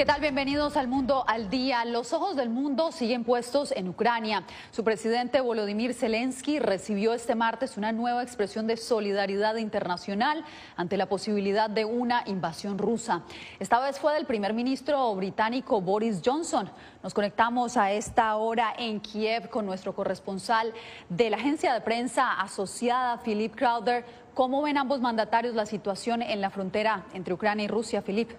¿Qué tal? Bienvenidos al Mundo al Día. Los ojos del mundo siguen puestos en Ucrania. Su presidente Volodymyr Zelensky recibió este martes una nueva expresión de solidaridad internacional ante la posibilidad de una invasión rusa. Esta vez fue del primer ministro británico Boris Johnson. Nos conectamos a esta hora en Kiev con nuestro corresponsal de la agencia de prensa asociada, Philip Crowder. ¿Cómo ven ambos mandatarios la situación en la frontera entre Ucrania y Rusia, Philip?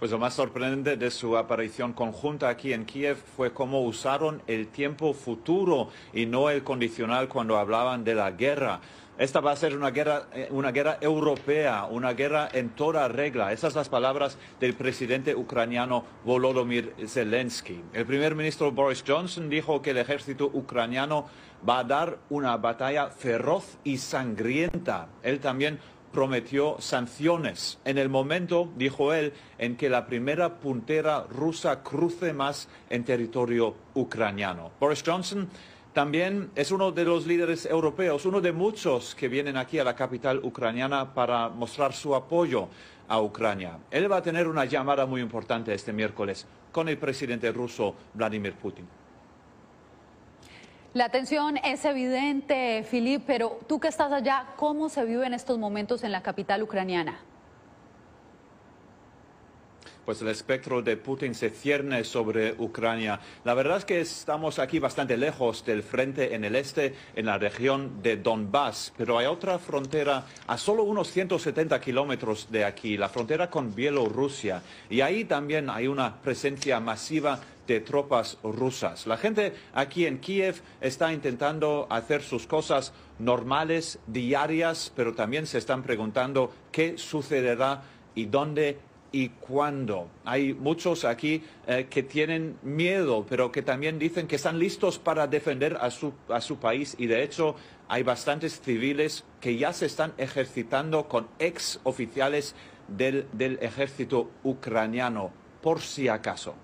Pues lo más sorprendente de su aparición conjunta aquí en Kiev fue cómo usaron el tiempo futuro y no el condicional cuando hablaban de la guerra. Esta va a ser una guerra, eh, una guerra europea, una guerra en toda regla. Esas son las palabras del presidente ucraniano Volodymyr Zelensky. El primer ministro Boris Johnson dijo que el ejército ucraniano va a dar una batalla feroz y sangrienta. Él también prometió sanciones en el momento, dijo él, en que la primera puntera rusa cruce más en territorio ucraniano. Boris Johnson también es uno de los líderes europeos, uno de muchos que vienen aquí a la capital ucraniana para mostrar su apoyo a Ucrania. Él va a tener una llamada muy importante este miércoles con el presidente ruso Vladimir Putin. La tensión es evidente, Filip, pero tú que estás allá, ¿cómo se vive en estos momentos en la capital ucraniana? pues el espectro de Putin se cierne sobre Ucrania. La verdad es que estamos aquí bastante lejos del frente en el este, en la región de Donbass, pero hay otra frontera a solo unos 170 kilómetros de aquí, la frontera con Bielorrusia, y ahí también hay una presencia masiva de tropas rusas. La gente aquí en Kiev está intentando hacer sus cosas normales, diarias, pero también se están preguntando qué sucederá y dónde y cuándo. Hay muchos aquí eh, que tienen miedo, pero que también dicen que están listos para defender a su, país y de hecho hay bastantes civiles que ya se están ejercitando con ex oficiales del ejército ucraniano, por si acaso.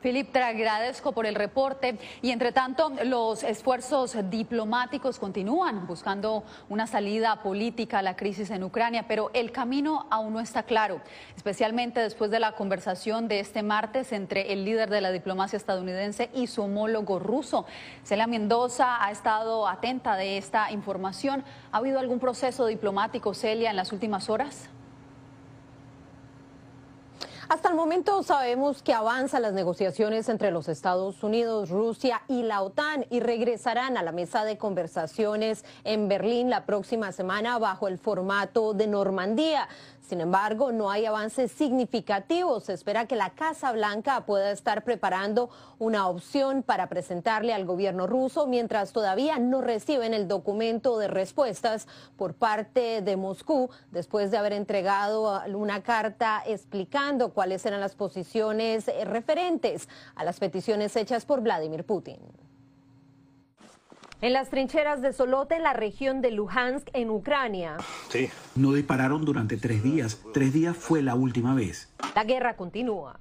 Filip, te agradezco por el reporte y entre tanto los esfuerzos diplomáticos continúan buscando una salida política a la crisis en Ucrania, pero el camino aún no está claro, especialmente después de la conversación de este martes entre el líder de la diplomacia estadounidense y su homólogo ruso. Celia Mendoza ha estado atenta de esta información. ¿Ha habido algún proceso diplomático, Celia, en las últimas horas? Hasta el momento sabemos que avanzan las negociaciones entre los Estados Unidos, Rusia y la OTAN y regresarán a la mesa de conversaciones en Berlín la próxima semana bajo el formato de Normandía. Sin embargo, no hay avances significativos. Se espera que la Casa Blanca pueda estar preparando una opción para presentarle al gobierno ruso mientras todavía no reciben el documento de respuestas por parte de Moscú después de haber entregado una carta explicando cuáles eran las posiciones referentes a las peticiones hechas por Vladimir Putin. En las trincheras de Solote, en la región de Luhansk, en Ucrania. Sí. No dispararon durante tres días. Tres días fue la última vez. La guerra continúa.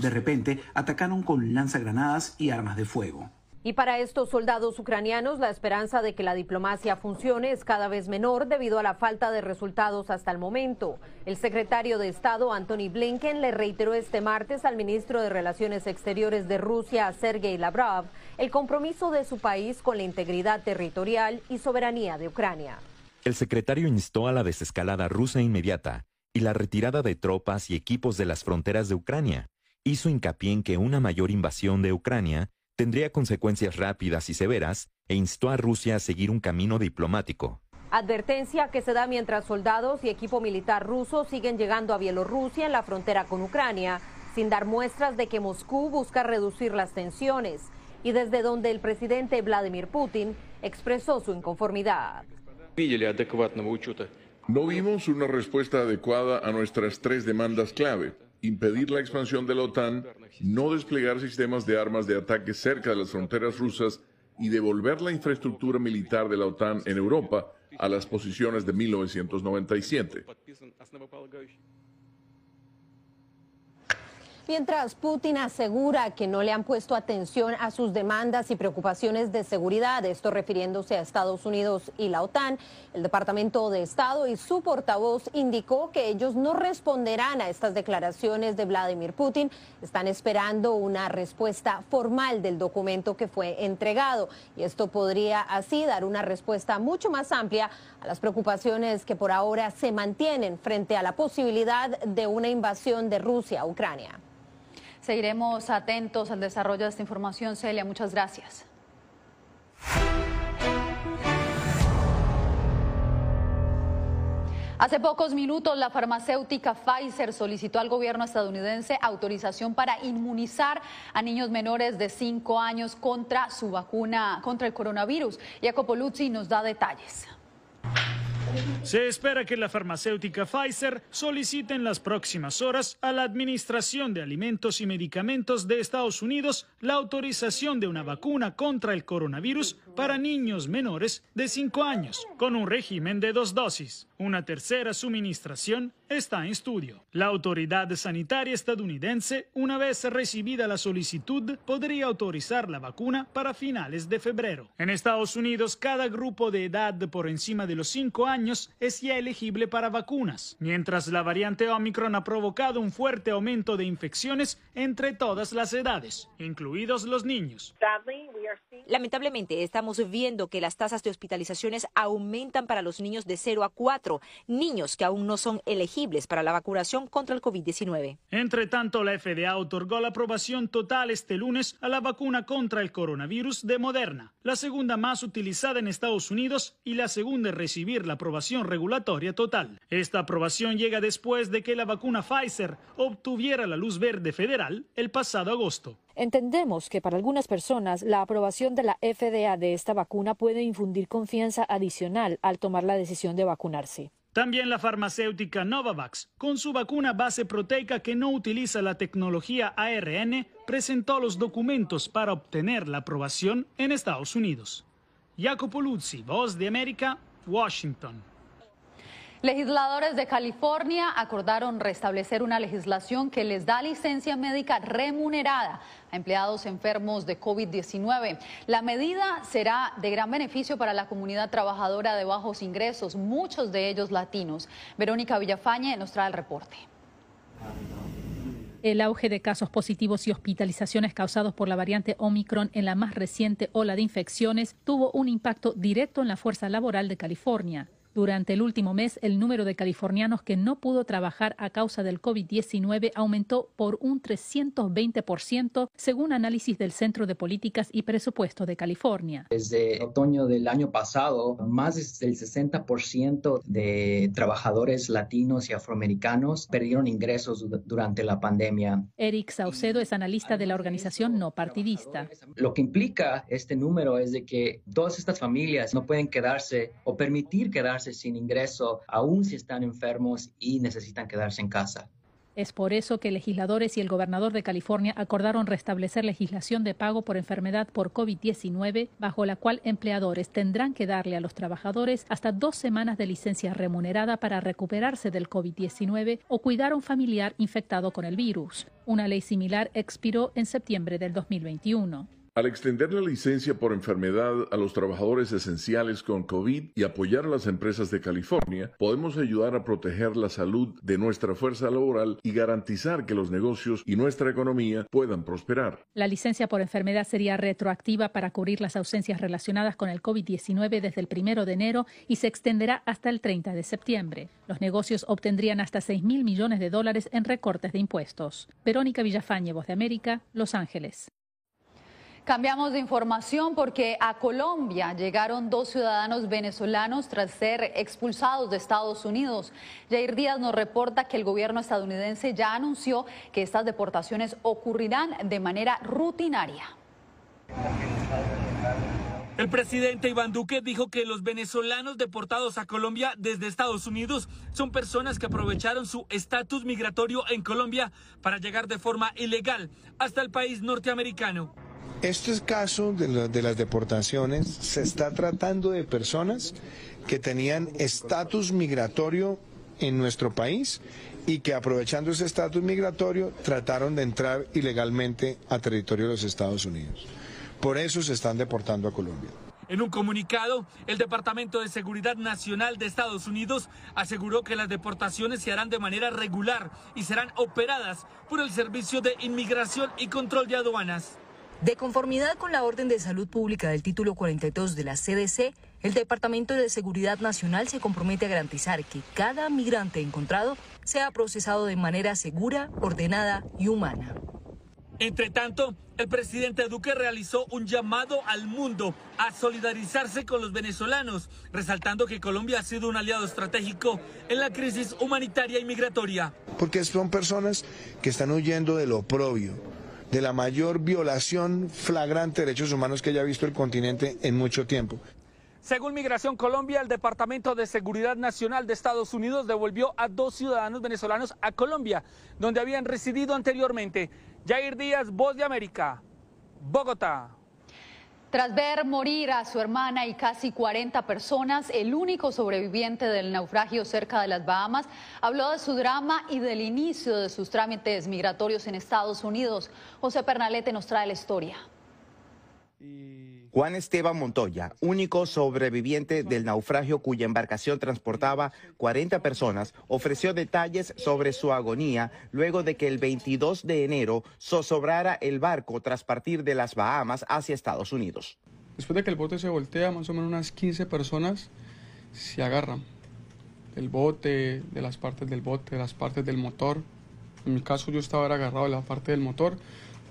De repente, atacaron con lanzagranadas y armas de fuego. Y para estos soldados ucranianos, la esperanza de que la diplomacia funcione es cada vez menor debido a la falta de resultados hasta el momento. El secretario de Estado, Anthony Blinken, le reiteró este martes al ministro de Relaciones Exteriores de Rusia, Sergei Lavrov, el compromiso de su país con la integridad territorial y soberanía de Ucrania. El secretario instó a la desescalada rusa inmediata y la retirada de tropas y equipos de las fronteras de Ucrania. Hizo hincapié en que una mayor invasión de Ucrania tendría consecuencias rápidas y severas e instó a Rusia a seguir un camino diplomático. Advertencia que se da mientras soldados y equipo militar ruso siguen llegando a Bielorrusia en la frontera con Ucrania, sin dar muestras de que Moscú busca reducir las tensiones. y desde donde el presidente Vladimir Putin expresó su inconformidad. No vimos una respuesta adecuada a nuestras tres demandas clave. Impedir la expansión de la OTAN, no desplegar sistemas de armas de ataque cerca de las fronteras rusas y devolver la infraestructura militar de la OTAN en Europa a las posiciones de 1997. Mientras Putin asegura que no le han puesto atención a sus demandas y preocupaciones de seguridad, esto refiriéndose a Estados Unidos y la OTAN, el Departamento de Estado y su portavoz indicó que ellos no responderán a estas declaraciones de Vladimir Putin. Están esperando una respuesta formal del documento que fue entregado y esto podría así dar una respuesta mucho más amplia a las preocupaciones que por ahora se mantienen frente a la posibilidad de una invasión de Rusia a Ucrania. Seguiremos atentos al desarrollo de esta información. Celia, muchas gracias. Hace pocos minutos, la farmacéutica Pfizer solicitó al gobierno estadounidense autorización para inmunizar a niños menores de 5 años contra su vacuna contra el coronavirus. Jacopo Luzzi nos da detalles. Se espera que la farmacéutica Pfizer solicite en las próximas horas a la Administración de Alimentos y Medicamentos de Estados Unidos la autorización de una vacuna contra el coronavirus para niños menores de 5 años, con un régimen de dos dosis. Una tercera suministración está en estudio. La autoridad sanitaria estadounidense, una vez recibida la solicitud, podría autorizar la vacuna para finales de febrero. En Estados Unidos, cada grupo de edad por encima de los 5 años es ya elegible para vacunas, mientras la variante Omicron ha provocado un fuerte aumento de infecciones entre todas las edades, incluidos los niños. Lamentablemente, estamos viendo que las tasas de hospitalizaciones aumentan para los niños de 0 a 4 niños que aún no son elegibles para la vacunación contra el COVID-19. Entre tanto, la FDA otorgó la aprobación total este lunes a la vacuna contra el coronavirus de Moderna, la segunda más utilizada en Estados Unidos y la segunda en recibir la aprobación regulatoria total. Esta aprobación llega después de que la vacuna Pfizer obtuviera la luz verde federal el pasado agosto. Entendemos que para algunas personas la aprobación de la FDA de esta vacuna puede infundir confianza adicional al tomar la decisión de vacunarse. También la farmacéutica Novavax, con su vacuna base proteica que no utiliza la tecnología ARN, presentó los documentos para obtener la aprobación en Estados Unidos. Jacopo Luzzi, Voz de América, Washington. Legisladores de California acordaron restablecer una legislación que les da licencia médica remunerada a empleados enfermos de COVID-19. La medida será de gran beneficio para la comunidad trabajadora de bajos ingresos, muchos de ellos latinos. Verónica Villafañe nos trae el reporte. El auge de casos positivos y hospitalizaciones causados por la variante Omicron en la más reciente ola de infecciones tuvo un impacto directo en la fuerza laboral de California. Durante el último mes, el número de californianos que no pudo trabajar a causa del COVID-19 aumentó por un 320%, según análisis del Centro de Políticas y Presupuesto de California. Desde otoño del año pasado, más del 60% de trabajadores latinos y afroamericanos perdieron ingresos durante la pandemia. Eric Saucedo es analista de la organización no partidista. Lo que implica este número es de que todas estas familias no pueden quedarse o permitir quedarse sin ingreso, aún si están enfermos y necesitan quedarse en casa. Es por eso que legisladores y el gobernador de California acordaron restablecer legislación de pago por enfermedad por COVID-19, bajo la cual empleadores tendrán que darle a los trabajadores hasta dos semanas de licencia remunerada para recuperarse del COVID-19 o cuidar a un familiar infectado con el virus. Una ley similar expiró en septiembre del 2021. Al extender la licencia por enfermedad a los trabajadores esenciales con COVID y apoyar a las empresas de California, podemos ayudar a proteger la salud de nuestra fuerza laboral y garantizar que los negocios y nuestra economía puedan prosperar. La licencia por enfermedad sería retroactiva para cubrir las ausencias relacionadas con el COVID-19 desde el primero de enero y se extenderá hasta el 30 de septiembre. Los negocios obtendrían hasta 6 mil millones de dólares en recortes de impuestos. Verónica Villafañe, Voz de América, Los Ángeles. Cambiamos de información porque a Colombia llegaron dos ciudadanos venezolanos tras ser expulsados de Estados Unidos. Jair Díaz nos reporta que el gobierno estadounidense ya anunció que estas deportaciones ocurrirán de manera rutinaria. El presidente Iván Duque dijo que los venezolanos deportados a Colombia desde Estados Unidos son personas que aprovecharon su estatus migratorio en Colombia para llegar de forma ilegal hasta el país norteamericano. Este caso de, de las deportaciones se está tratando de personas que tenían estatus migratorio en nuestro país y que aprovechando ese estatus migratorio trataron de entrar ilegalmente a territorio de los Estados Unidos. Por eso se están deportando a Colombia. En un comunicado, el Departamento de Seguridad Nacional de Estados Unidos aseguró que las deportaciones se harán de manera regular y serán operadas por el Servicio de Inmigración y Control de Aduanas. De conformidad con la orden de salud pública del título 42 de la CDC, el Departamento de Seguridad Nacional se compromete a garantizar que cada migrante encontrado sea procesado de manera segura, ordenada y humana. Entre tanto, el presidente Duque realizó un llamado al mundo a solidarizarse con los venezolanos, resaltando que Colombia ha sido un aliado estratégico en la crisis humanitaria y migratoria. Porque son personas que están huyendo del oprobio, de la mayor violación flagrante de derechos humanos que haya visto el continente en mucho tiempo. Según Migración Colombia, el Departamento de Seguridad Nacional de Estados Unidos devolvió a dos ciudadanos venezolanos a Colombia, donde habían residido anteriormente. Jair Díaz, Voz de América, Bogotá. Tras ver morir a su hermana y casi 40 personas, el único sobreviviente del naufragio cerca de las Bahamas habló de su drama y del inicio de sus trámites migratorios en Estados Unidos. José Pernalete nos trae la historia. Juan Esteban Montoya, único sobreviviente del naufragio cuya embarcación transportaba 40 personas, ofreció detalles sobre su agonía luego de que el 22 de enero zozobrara el barco tras partir de las Bahamas hacia Estados Unidos. Después de que el bote se voltea, más o menos unas 15 personas se agarran del bote, de las partes del bote, de las partes del motor. En mi caso yo estaba agarrado de la parte del motor.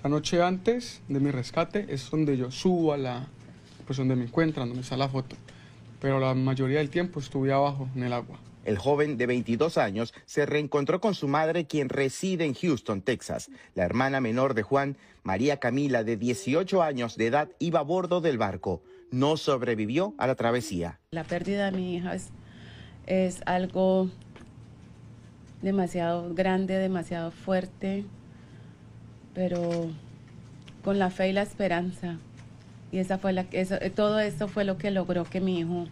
La noche antes de mi rescate es donde yo subo a la, pues donde me encuentran, donde está la foto. Pero la mayoría del tiempo estuve abajo en el agua. El joven de 22 años se reencontró con su madre, quien reside en Houston, Texas. La hermana menor de Juan, María Camila, de 18 años de edad, iba a bordo del barco. No sobrevivió a la travesía. La pérdida de mi hija es, es algo demasiado grande, demasiado fuerte, pero con la fe y la esperanza. Y esa fue la, eso, todo esto fue lo que logró que mi hijo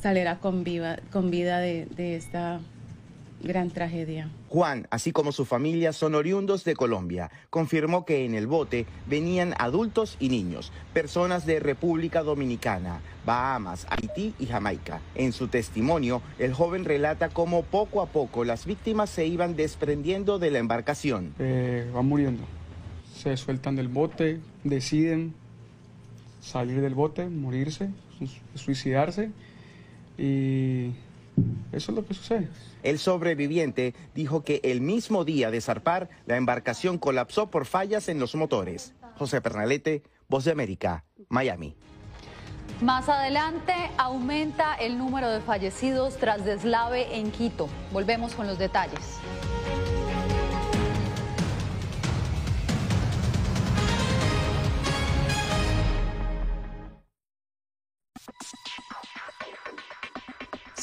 saliera con, con vida de, de esta gran tragedia. Juan, así como su familia, son oriundos de Colombia. Confirmó que en el bote venían adultos y niños, personas de República Dominicana, Bahamas, Haití y Jamaica. En su testimonio, el joven relata cómo poco a poco las víctimas se iban desprendiendo de la embarcación. Eh, van muriendo. Se sueltan del bote, deciden salir del bote, morirse, suicidarse y eso es lo que sucede. El sobreviviente dijo que el mismo día de zarpar, la embarcación colapsó por fallas en los motores. José Pernalete, Voz de América, Miami. Más adelante aumenta el número de fallecidos tras deslave en Quito. Volvemos con los detalles.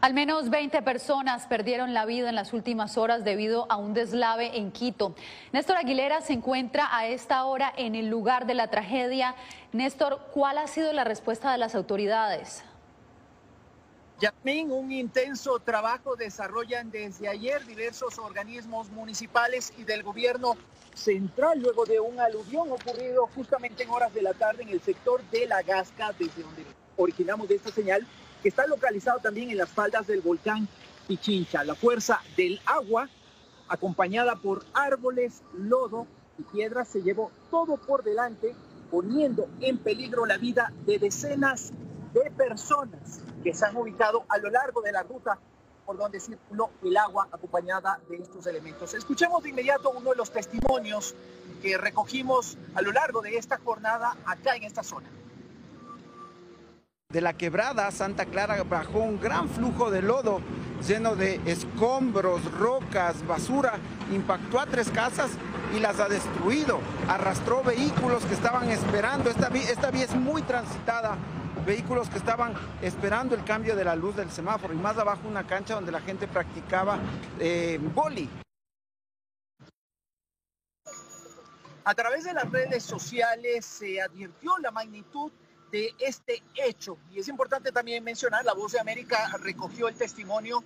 Al menos 20 personas perdieron la vida en las últimas horas debido a un deslave en Quito. Néstor Aguilera se encuentra a esta hora en el lugar de la tragedia. Néstor, ¿cuál ha sido la respuesta de las autoridades? Yasmín, un intenso trabajo desarrollan desde ayer diversos organismos municipales y del gobierno central luego de un aluvión ocurrido justamente en horas de la tarde en el sector de La Gasca, desde donde originamos esta señal que está localizado también en las faldas del volcán Pichincha. La fuerza del agua, acompañada por árboles, lodo y piedras, se llevó todo por delante, poniendo en peligro la vida de decenas de personas que se han ubicado a lo largo de la ruta por donde circuló el agua acompañada de estos elementos. Escuchemos de inmediato uno de los testimonios que recogimos a lo largo de esta jornada acá en esta zona. De la quebrada Santa Clara bajó un gran flujo de lodo lleno de escombros, rocas, basura. Impactó a tres casas y las ha destruido. Arrastró vehículos que estaban esperando. Esta, vía es muy transitada. Vehículos que estaban esperando el cambio de la luz del semáforo. Y más abajo una cancha donde la gente practicaba eh, boli. A través de las redes sociales se advirtió la magnitud de este hecho. Y es importante también mencionar, la Voz de América recogió el testimonio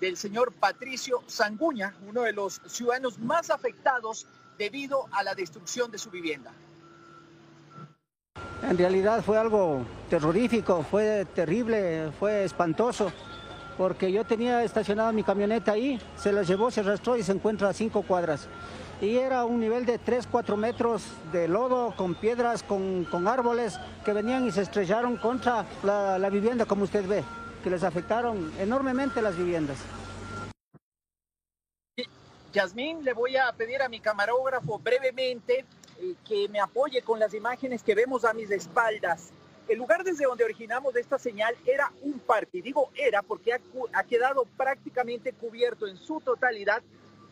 del señor Patricio Sanguña, uno de los ciudadanos más afectados debido a la destrucción de su vivienda. En realidad fue algo terrorífico, fue terrible, fue espantoso, porque yo tenía estacionada mi camioneta ahí, se la llevó, se arrastró y se encuentra a cinco cuadras y era un nivel de 3, 4 metros de lodo con piedras, con, árboles que venían y se estrellaron contra la, la, vivienda, como usted ve, que les afectaron enormemente las viviendas. Yasmín, le voy a pedir a mi camarógrafo brevemente eh, que me apoye con las imágenes que vemos a mis espaldas. El lugar desde donde originamos esta señal era un parque, digo era porque ha, ha quedado prácticamente cubierto en su totalidad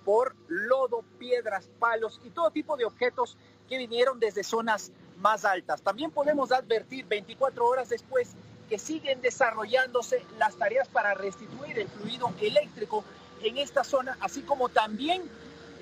por lodo, piedras, palos y todo tipo de objetos que vinieron desde zonas más altas. También podemos advertir 24 horas después que siguen desarrollándose las tareas para restituir el fluido eléctrico en esta zona, así como también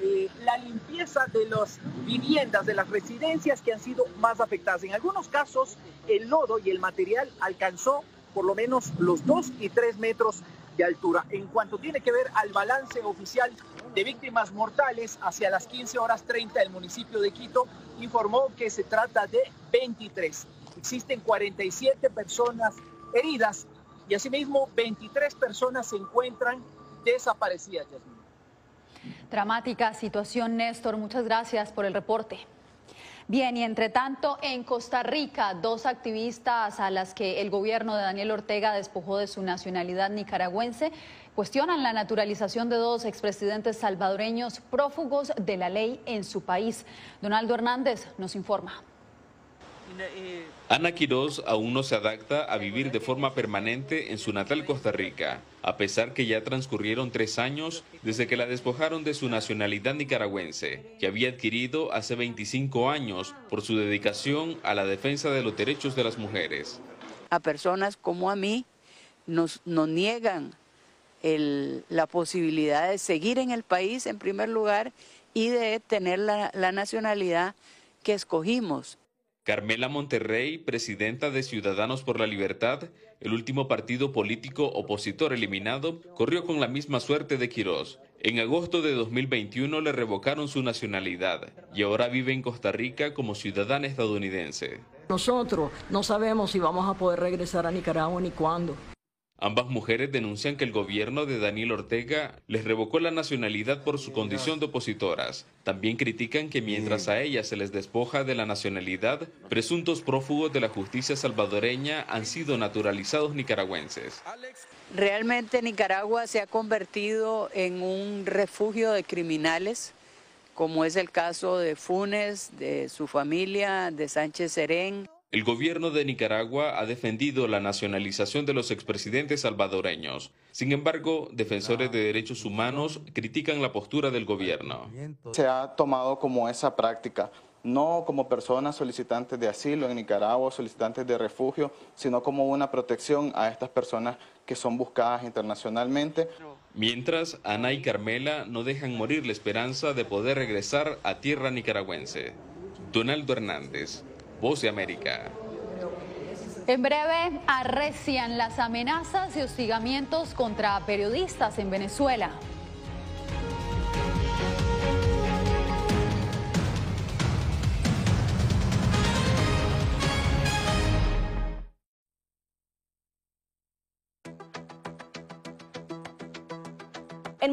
eh, la limpieza de las viviendas, de las residencias que han sido más afectadas. En algunos casos, el lodo y el material alcanzó por lo menos los 2 y 3 metros de altura. En cuanto tiene que ver al balance oficial de víctimas mortales, hacia las 15 horas 30 el municipio de Quito informó que se trata de 23. Existen 47 personas heridas y asimismo 23 personas se encuentran desaparecidas. Dramática situación, Néstor. Muchas gracias por el reporte. Bien, y entre tanto, en Costa Rica, dos activistas a las que el gobierno de Daniel Ortega despojó de su nacionalidad nicaragüense cuestionan la naturalización de dos expresidentes salvadoreños prófugos de la ley en su país. Donaldo Hernández nos informa. Ana Quiroz aún no se adapta a vivir de forma permanente en su natal Costa Rica, a pesar que ya transcurrieron tres años desde que la despojaron de su nacionalidad nicaragüense, que había adquirido hace 25 años por su dedicación a la defensa de los derechos de las mujeres. A personas como a mí nos, niegan la posibilidad de seguir en el país en primer lugar y de tener la nacionalidad que escogimos Carmela Monterrey, presidenta de Ciudadanos por la Libertad, el último partido político opositor eliminado, corrió con la misma suerte de Quirós. En agosto de 2021 le revocaron su nacionalidad y ahora vive en Costa Rica como ciudadana estadounidense. Nosotros no sabemos si vamos a poder regresar a Nicaragua ni cuándo. Ambas mujeres denuncian que el gobierno de Daniel Ortega les revocó la nacionalidad por su condición de opositoras. También critican que mientras a ellas se les despoja de la nacionalidad, presuntos prófugos de la justicia salvadoreña han sido naturalizados nicaragüenses. Realmente Nicaragua se ha convertido en un refugio de criminales, como es el caso de Funes, de su familia, de Sánchez Serén. El gobierno de Nicaragua ha defendido la nacionalización de los expresidentes salvadoreños. Sin embargo, defensores de derechos humanos critican la postura del gobierno. Se ha tomado como esa práctica, no como personas solicitantes de asilo en Nicaragua, solicitantes de refugio, sino como una protección a estas personas que son buscadas internacionalmente. Mientras, Ana y Carmela no dejan morir la esperanza de poder regresar a tierra nicaragüense. Donaldo Hernández, Voz de América. En breve, arrecian las amenazas y hostigamientos contra periodistas en Venezuela.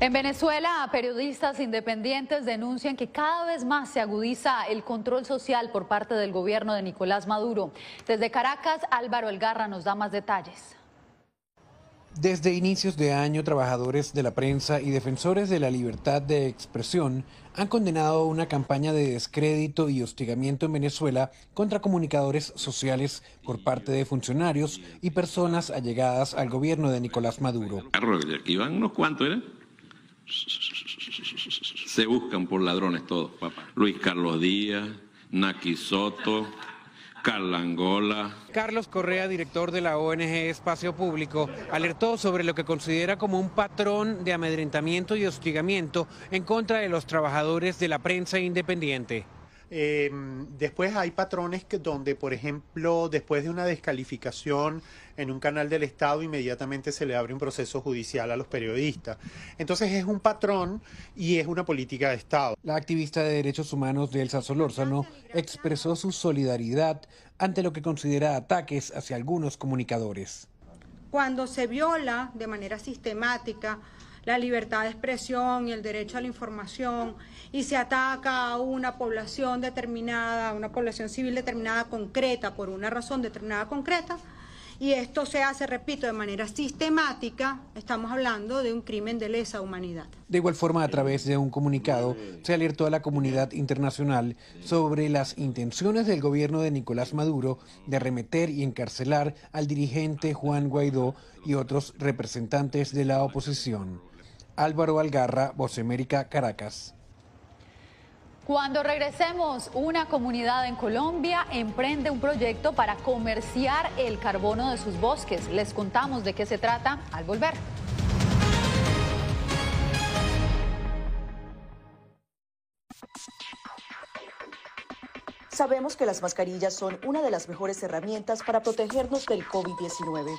En Venezuela, periodistas independientes denuncian que cada vez más se agudiza el control social por parte del gobierno de Nicolás Maduro. Desde Caracas, Álvaro Elgarra nos da más detalles. Desde inicios de año, trabajadores de la prensa y defensores de la libertad de expresión han condenado una campaña de descrédito y hostigamiento en Venezuela contra comunicadores sociales por parte de funcionarios y personas allegadas al gobierno de Nicolás Maduro. Iban unos cuantos, ¿eh? Se buscan por ladrones todos, papá. Luis Carlos Díaz, Naki Soto, Carla Angola. Carlos Correa, director de la ONG Espacio Público, alertó sobre lo que considera como un patrón de amedrentamiento y hostigamiento en contra de los trabajadores de la prensa independiente. Eh, después hay patrones que donde, por ejemplo, después de una descalificación en un canal del Estado, inmediatamente se le abre un proceso judicial a los periodistas. Entonces es un patrón y es una política de Estado. La activista de derechos humanos de Elsa Solórzano expresó su solidaridad ante lo que considera ataques hacia algunos comunicadores. Cuando se viola de manera sistemática la libertad de expresión y el derecho a la información y se ataca a una población determinada, a una población civil determinada concreta por una razón determinada concreta, y esto se hace, repito, de manera sistemática, estamos hablando de un crimen de lesa humanidad. De igual forma, a través de un comunicado, se alertó a la comunidad internacional sobre las intenciones del gobierno de Nicolás Maduro de arremeter y encarcelar al dirigente Juan Guaidó y otros representantes de la oposición. Álvaro Algarra, Voz América, Caracas. Cuando regresemos, una comunidad en Colombia emprende un proyecto para comerciar el carbono de sus bosques. Les contamos de qué se trata al volver. Sabemos que las mascarillas son una de las mejores herramientas para protegernos del COVID-19,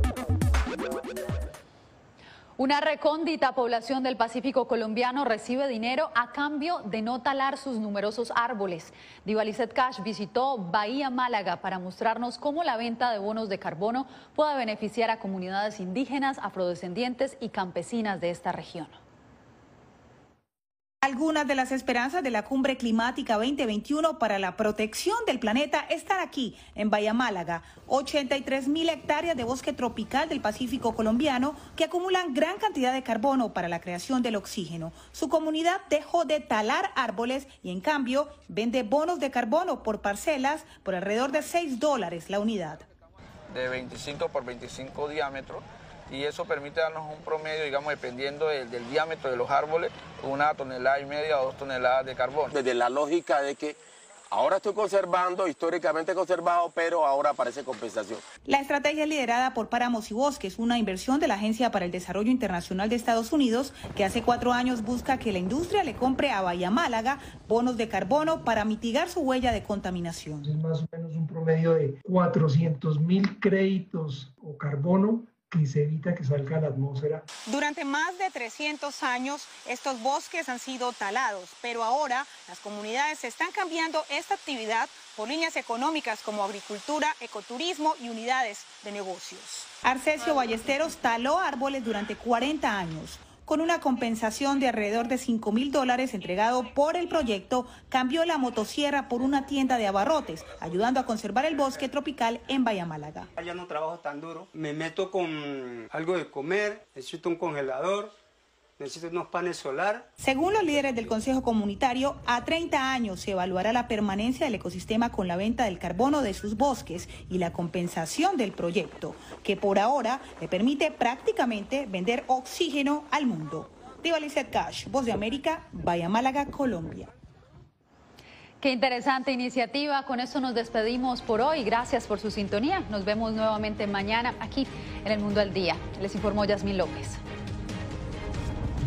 Una recóndita población del Pacífico colombiano recibe dinero a cambio de no talar sus numerosos árboles. Divalicet Cash visitó Bahía Málaga para mostrarnos cómo la venta de bonos de carbono puede beneficiar a comunidades indígenas, afrodescendientes y campesinas de esta región. Algunas de las esperanzas de la Cumbre Climática 2021 para la protección del planeta están aquí, en Bahía Málaga. 83 mil hectáreas de bosque tropical del Pacífico colombiano que acumulan gran cantidad de carbono para la creación del oxígeno. Su comunidad dejó de talar árboles y en cambio vende bonos de carbono por parcelas por alrededor de 6 dólares la unidad. De 25 por 25 diámetros y eso permite darnos un promedio, digamos, dependiendo del, diámetro de los árboles, una tonelada y media o dos toneladas de carbón. Desde la lógica de que Ahora estoy conservando, históricamente conservado, pero ahora aparece compensación. La estrategia es liderada por Páramos y Bosques, una inversión de la Agencia para el Desarrollo Internacional de Estados Unidos, que hace cuatro años busca que la industria le compre a Bahía Málaga bonos de carbono para mitigar su huella de contaminación. Es más o menos un promedio de 400 mil créditos o carbono que se evita que salga a la atmósfera. Durante más de 300 años estos bosques han sido talados, pero ahora las comunidades están cambiando esta actividad por líneas económicas como agricultura, ecoturismo y unidades de negocios. Arcesio Ballesteros taló árboles durante 40 años con una compensación de alrededor de 5 mil dólares entregado por el proyecto, cambió la motosierra por una tienda de abarrotes, ayudando a conservar el bosque tropical en Bahía Málaga. Ya no trabajo tan duro, me meto con algo de comer, necesito un congelador, necesito unos paneles solar. Según los líderes del Consejo Comunitario, a 30 años se evaluará la permanencia del ecosistema con la venta del carbono de sus bosques y la compensación del proyecto, que por ahora le permite prácticamente vender oxígeno al mundo. Diva Cash, Voz de América, Bahía Málaga, Colombia. Qué interesante iniciativa. Con esto nos despedimos por hoy. Gracias por su sintonía. Nos vemos nuevamente mañana aquí en El Mundo al Día. Les informó Yasmín López.